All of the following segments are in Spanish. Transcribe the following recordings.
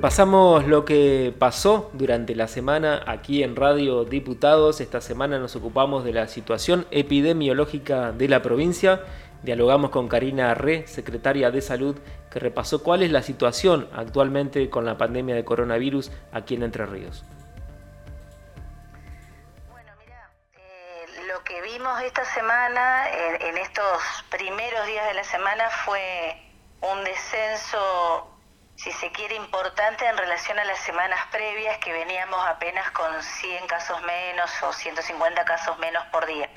Repasamos lo que pasó durante la semana aquí en Radio Diputados. Esta semana nos ocupamos de la situación epidemiológica de la provincia. Dialogamos con Karina Arre, secretaria de Salud, que repasó cuál es la situación actualmente con la pandemia de coronavirus aquí en Entre Ríos. Bueno, mira, eh, lo que vimos esta semana, en estos primeros días de la semana, fue un descenso si se quiere, importante en relación a las semanas previas que veníamos apenas con 100 casos menos o 150 casos menos por día,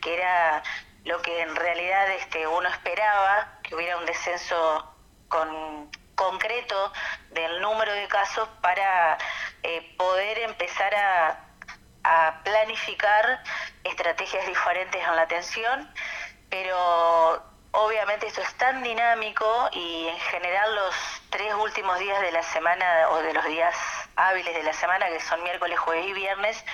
que era lo que en realidad este, uno esperaba, que hubiera un descenso con, concreto del número de casos para eh, poder empezar a, a planificar estrategias diferentes en la atención, pero obviamente esto es tan dinámico y en general los tres últimos días de la semana o de los días hábiles de la semana, que son miércoles, jueves y viernes,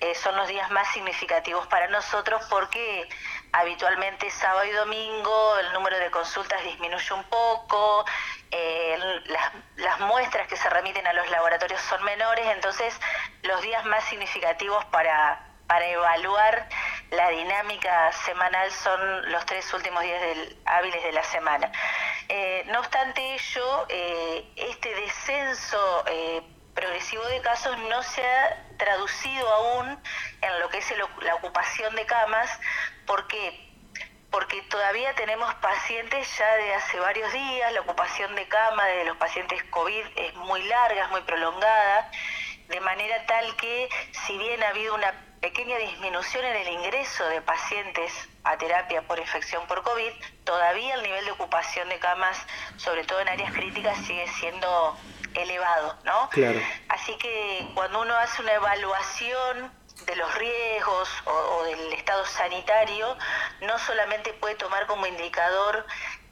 eh, son los días más significativos para nosotros porque habitualmente sábado y domingo el número de consultas disminuye un poco, eh, las, las muestras que se remiten a los laboratorios son menores, entonces los días más significativos para, para evaluar la dinámica semanal son los tres últimos días hábiles de la semana. Eh, no obstante ello, eh, este descenso eh, progresivo de casos no se ha traducido aún en lo que es la ocupación de camas, porque porque todavía tenemos pacientes ya de hace varios días, la ocupación de cama de los pacientes COVID es muy larga, es muy prolongada, de manera tal que si bien ha habido una pequeña disminución en el ingreso de pacientes a terapia por infección por COVID, todavía el nivel de ocupación de camas, sobre todo en áreas críticas, sigue siendo elevado, ¿no? Claro. Así que cuando uno hace una evaluación de los riesgos o, o del estado sanitario, no solamente puede tomar como indicador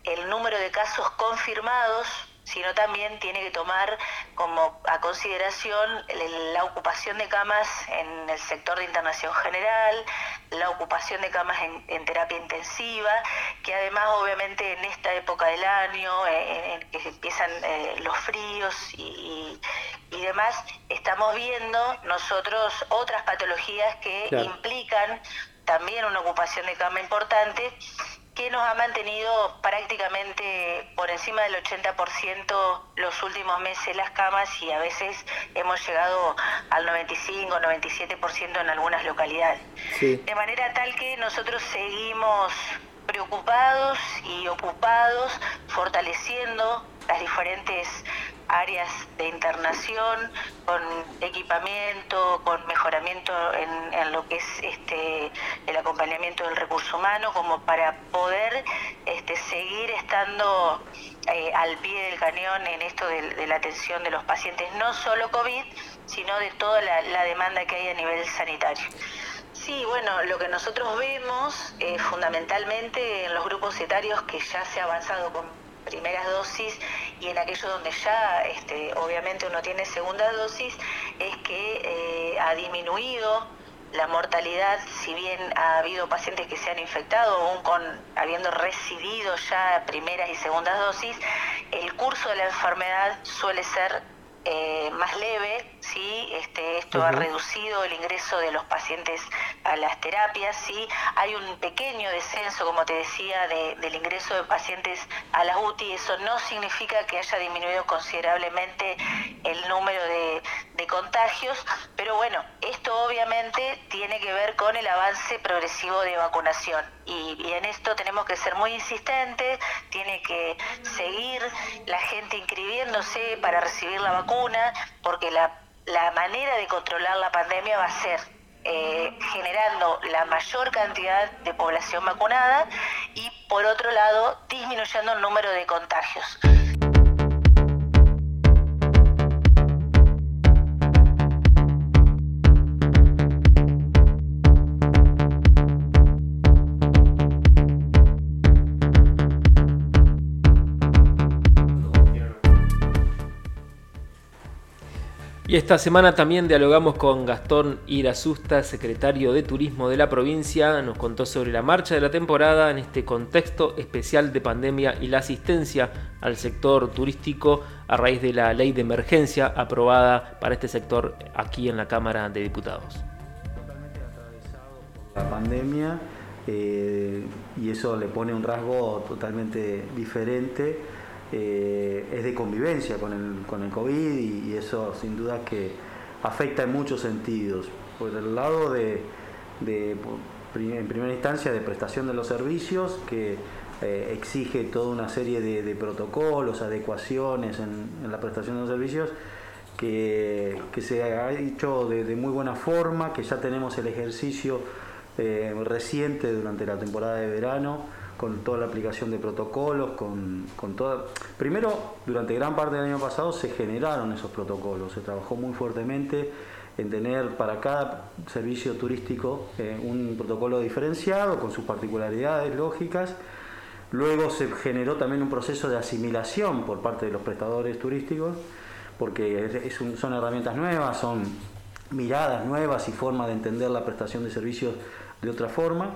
el número de casos confirmados, sino también tiene que tomar como a consideración la ocupación de camas en el sector de internación general, la ocupación de camas en, terapia intensiva, que además obviamente en esta época del año, eh, en, que empiezan eh, los fríos y, demás, estamos viendo nosotros otras patologías que implican también una ocupación de cama importante que nos ha mantenido prácticamente por encima del 80% los últimos meses las camas y a veces hemos llegado al 95 97% en algunas localidades. De manera tal que nosotros seguimos preocupados y ocupados fortaleciendo las diferentes áreas de internación, con equipamiento, con mejoramiento en, lo que es este, el acompañamiento del recurso humano, como para poder este, seguir estando eh, al pie del cañón en esto de, la atención de los pacientes, no solo COVID, sino de toda la, demanda que hay a nivel sanitario. Sí, bueno, lo que nosotros vemos eh, fundamentalmente en los grupos etarios que ya se ha avanzado con primeras dosis y en aquellos donde ya este, obviamente uno tiene segunda dosis, es que eh, ha disminuido la mortalidad, si bien ha habido pacientes que se han infectado, aún con habiendo recibido ya primeras y segundas dosis, el curso de la enfermedad suele ser eh, más leve, ¿sí? este, esto ha reducido el ingreso de los pacientes a las terapias, ¿sí? hay un pequeño descenso, como te decía, del ingreso de pacientes a la UTI, eso no significa que haya disminuido considerablemente el número de, contagios, pero bueno, esto obviamente tiene que ver con el avance progresivo de vacunación y, y en esto tenemos que ser muy insistentes, tiene que seguir la gente para recibir la vacuna, porque la, la manera de controlar la pandemia va a ser eh, generando la mayor cantidad de población vacunada y por otro lado disminuyendo el número de contagios. Y esta semana también dialogamos con Gastón Irasusta, secretario de Turismo de la provincia. Nos contó sobre la marcha de la temporada en este contexto especial de pandemia y la asistencia al sector turístico a raíz de la ley de emergencia aprobada para este sector aquí en la Cámara de Diputados. Totalmente la pandemia eh, y eso le pone un rasgo totalmente diferente eh, es de convivencia con el, con el COVID y, eso sin duda que afecta en muchos sentidos. Por el lado de, en primera instancia, de prestación de los servicios, que eh, exige toda una serie de, protocolos, adecuaciones en, la prestación de los servicios, que, se ha hecho de, muy buena forma, que ya tenemos el ejercicio eh, reciente durante la temporada de verano con toda la aplicación de protocolos, con, con toda... Primero, durante gran parte del año pasado se generaron esos protocolos, se trabajó muy fuertemente en tener para cada servicio turístico eh, un protocolo diferenciado con sus particularidades lógicas. Luego se generó también un proceso de asimilación por parte de los prestadores turísticos, porque son herramientas nuevas, son miradas nuevas y formas de entender la prestación de servicios de otra forma.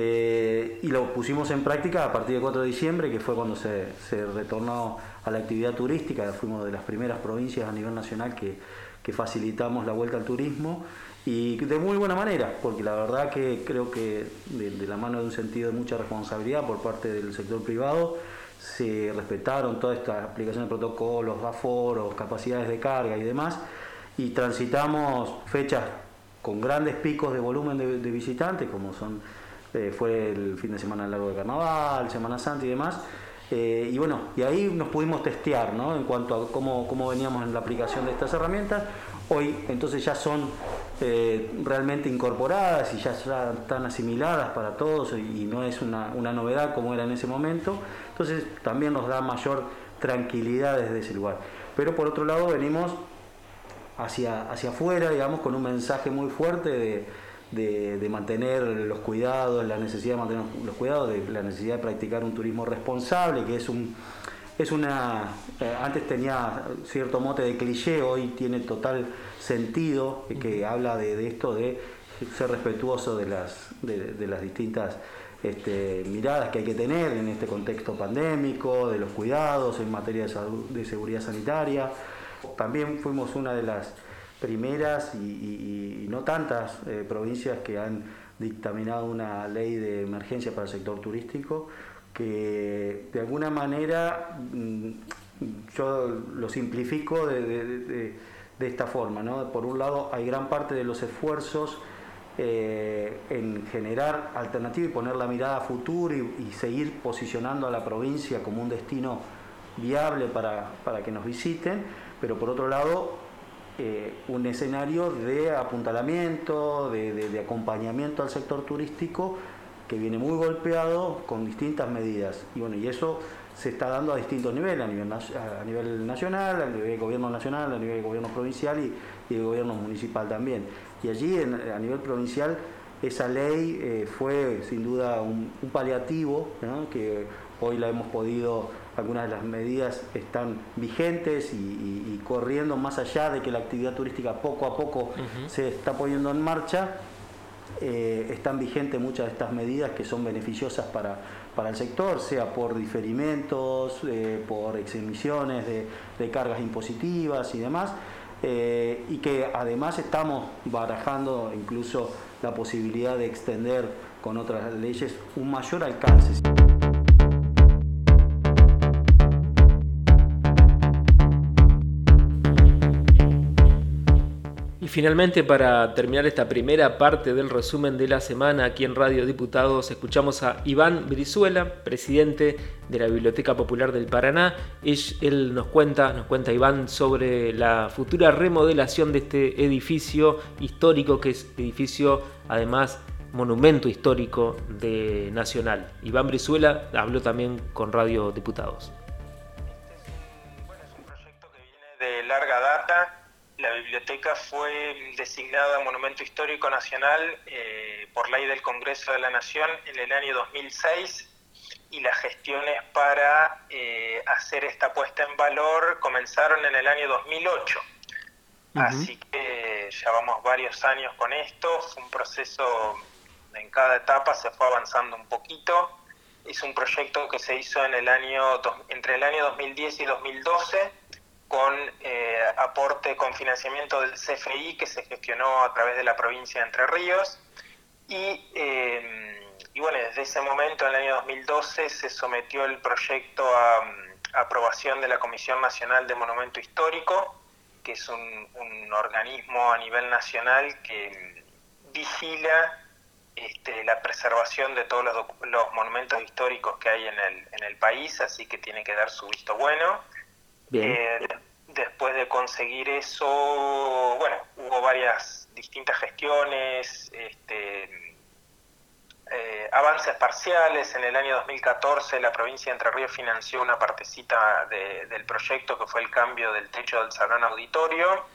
Eh, y lo pusimos en práctica a partir del 4 de diciembre, que fue cuando se, retornó a la actividad turística. Fuimos de las primeras provincias a nivel nacional que, facilitamos la vuelta al turismo y de muy buena manera, porque la verdad que creo que de, la mano de un sentido de mucha responsabilidad por parte del sector privado, se respetaron todas estas aplicaciones de protocolos, aforos, capacidades de carga y demás, y transitamos fechas con grandes picos de volumen de visitantes, como son eh, fue el fin de semana largo de carnaval, Semana Santa y demás. Eh, y bueno, y ahí nos pudimos testear ¿no? en cuanto a cómo, cómo, veníamos en la aplicación de estas herramientas. Hoy entonces ya son eh, realmente incorporadas y ya están asimiladas para todos y no es una, una, novedad como era en ese momento. Entonces también nos da mayor tranquilidad desde ese lugar. Pero por otro lado venimos hacia, hacia afuera, digamos, con un mensaje muy fuerte de de, mantener los cuidados, la necesidad de mantener los cuidados, de la necesidad de practicar un turismo responsable, que es un es una eh, antes tenía cierto mote de cliché, hoy tiene total sentido que, habla de, esto de ser respetuoso de las de, las distintas este, miradas que hay que tener en este contexto pandémico, de los cuidados en materia de, de seguridad sanitaria. También fuimos una de las primeras y, no tantas eh, provincias que han dictaminado una ley de emergencia para el sector turístico que de alguna manera mm, yo lo simplifico de, esta forma. ¿no? Por un lado hay gran parte de los esfuerzos eh, en generar alternativas y poner la mirada a futuro y, seguir posicionando a la provincia como un destino viable para, para que nos visiten, pero por otro lado un escenario de apuntalamiento, de, acompañamiento al sector turístico que viene muy golpeado con distintas medidas. Y bueno, y eso se está dando a distintos niveles, a nivel, a nivel nacional, a nivel de gobierno nacional, a nivel de gobierno provincial y, y de gobierno municipal también. Y allí a nivel provincial esa ley eh, fue sin duda un, paliativo que hoy la hemos podido algunas de las medidas están vigentes y, corriendo más allá de que la actividad turística poco a poco se está poniendo en marcha. Eh, están vigentes muchas de estas medidas que son beneficiosas para, para el sector, sea por diferimentos, eh, por exemisiones de, cargas impositivas y demás, eh, y que además estamos barajando incluso la posibilidad de extender con otras leyes un mayor alcance. Y finalmente, para terminar esta primera parte del resumen de la semana aquí en Radio Diputados, escuchamos a Iván Brizuela, presidente de la Biblioteca Popular del Paraná. Él, nos cuenta, nos cuenta Iván sobre la futura remodelación de este edificio histórico, que es edificio además monumento histórico de Nacional. Iván Brizuela habló también con Radio Diputados. Biblioteca fue designada Monumento Histórico Nacional eh, por ley del Congreso de la Nación en el año 2006 y las gestiones para eh, hacer esta puesta en valor comenzaron en el año 2008. Así que llevamos varios años con esto, fue un proceso, en cada etapa se fue avanzando un poquito. Es un proyecto que se hizo en el año, entre el año 2010 y 2012 con eh, aporte con financiamiento del CFI que se gestionó a través de la provincia de Entre Ríos. Y, eh, y bueno, desde ese momento, en el año 2012, se sometió el proyecto a, aprobación de la Comisión Nacional de Monumento Histórico que es un, organismo a nivel nacional que vigila este, la preservación de todos los, monumentos históricos que hay en el, en el país, así que tiene que dar su visto bueno. Eh, después de conseguir eso, bueno, hubo varias distintas gestiones, este, eh, avances parciales. En el año 2014 la provincia de Entre Ríos financió una partecita del proyecto que fue el cambio del techo del salón auditorio.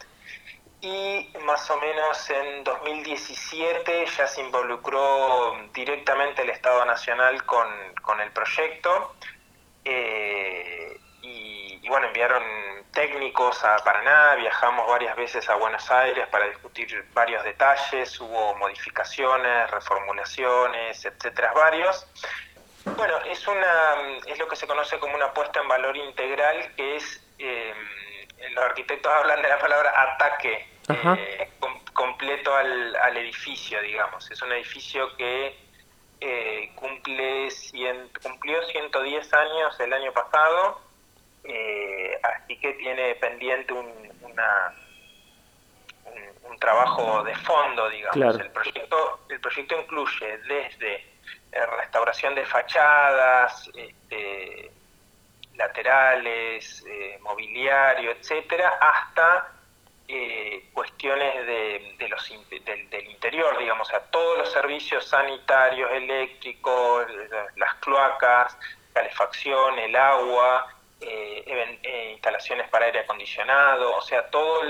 Y más o menos en 2017 ya se involucró directamente el Estado Nacional con, el proyecto. Eh, y, bueno, enviaron técnicos a Paraná, viajamos varias veces a Buenos Aires para discutir varios detalles, hubo modificaciones, reformulaciones, etcétera, varios. Bueno, es una es lo que se conoce como una puesta en valor integral, que es eh, los arquitectos hablan de la palabra ataque eh, completo al, al, edificio, digamos. Es un edificio que eh, cumple cumplió 110 años el año pasado eh, así que tiene pendiente un, una, un, trabajo de fondo, digamos. El, proyecto, el proyecto incluye desde eh, restauración de fachadas, este, laterales, eh, mobiliario, etcétera, hasta cuestiones de, los del, interior, digamos, a todos los servicios sanitarios, eléctricos, las cloacas, calefacción, el agua, eh, eh, instalaciones para aire acondicionado, o sea, toda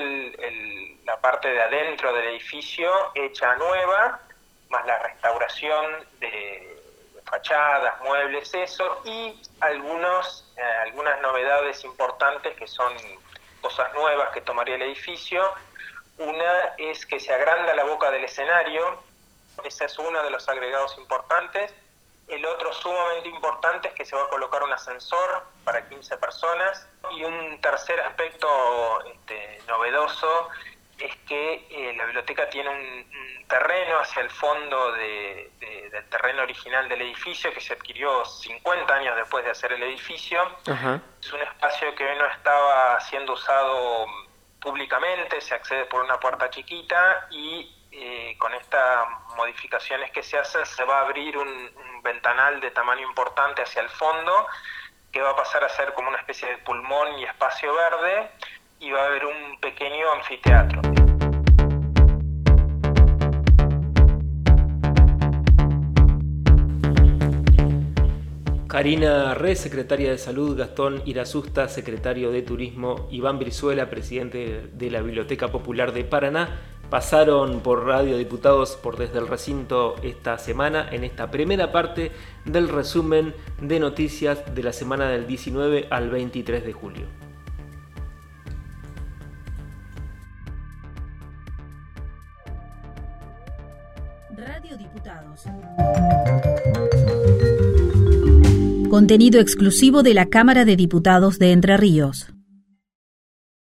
la parte de adentro del edificio hecha nueva, más la restauración de, fachadas, muebles, eso, y algunos, eh, algunas novedades importantes que son cosas nuevas que tomaría el edificio. Una es que se agranda la boca del escenario, ese es uno de los agregados importantes. El otro sumamente importante es que se va a colocar un ascensor para 15 personas. Y un tercer aspecto este, novedoso es que eh, la biblioteca tiene un, terreno hacia el fondo del terreno original del edificio que se adquirió 50 años después de hacer el edificio. Es un espacio que hoy no estaba siendo usado públicamente, se accede por una puerta chiquita y con estas modificaciones que se hacen se va a abrir un, ventanal de tamaño importante hacia el fondo que va a pasar a ser como una especie de pulmón y espacio verde y va a haber un pequeño anfiteatro. Karina Re, secretaria de Salud, Gastón Irasusta, secretario de Turismo, Iván Brizuela, presidente de la Biblioteca Popular de Paraná, pasaron por Radio Diputados por desde el recinto esta semana en esta primera parte del resumen de noticias de la semana del 19 al 23 de julio. Radio Diputados. Contenido exclusivo de la Cámara de Diputados de Entre Ríos.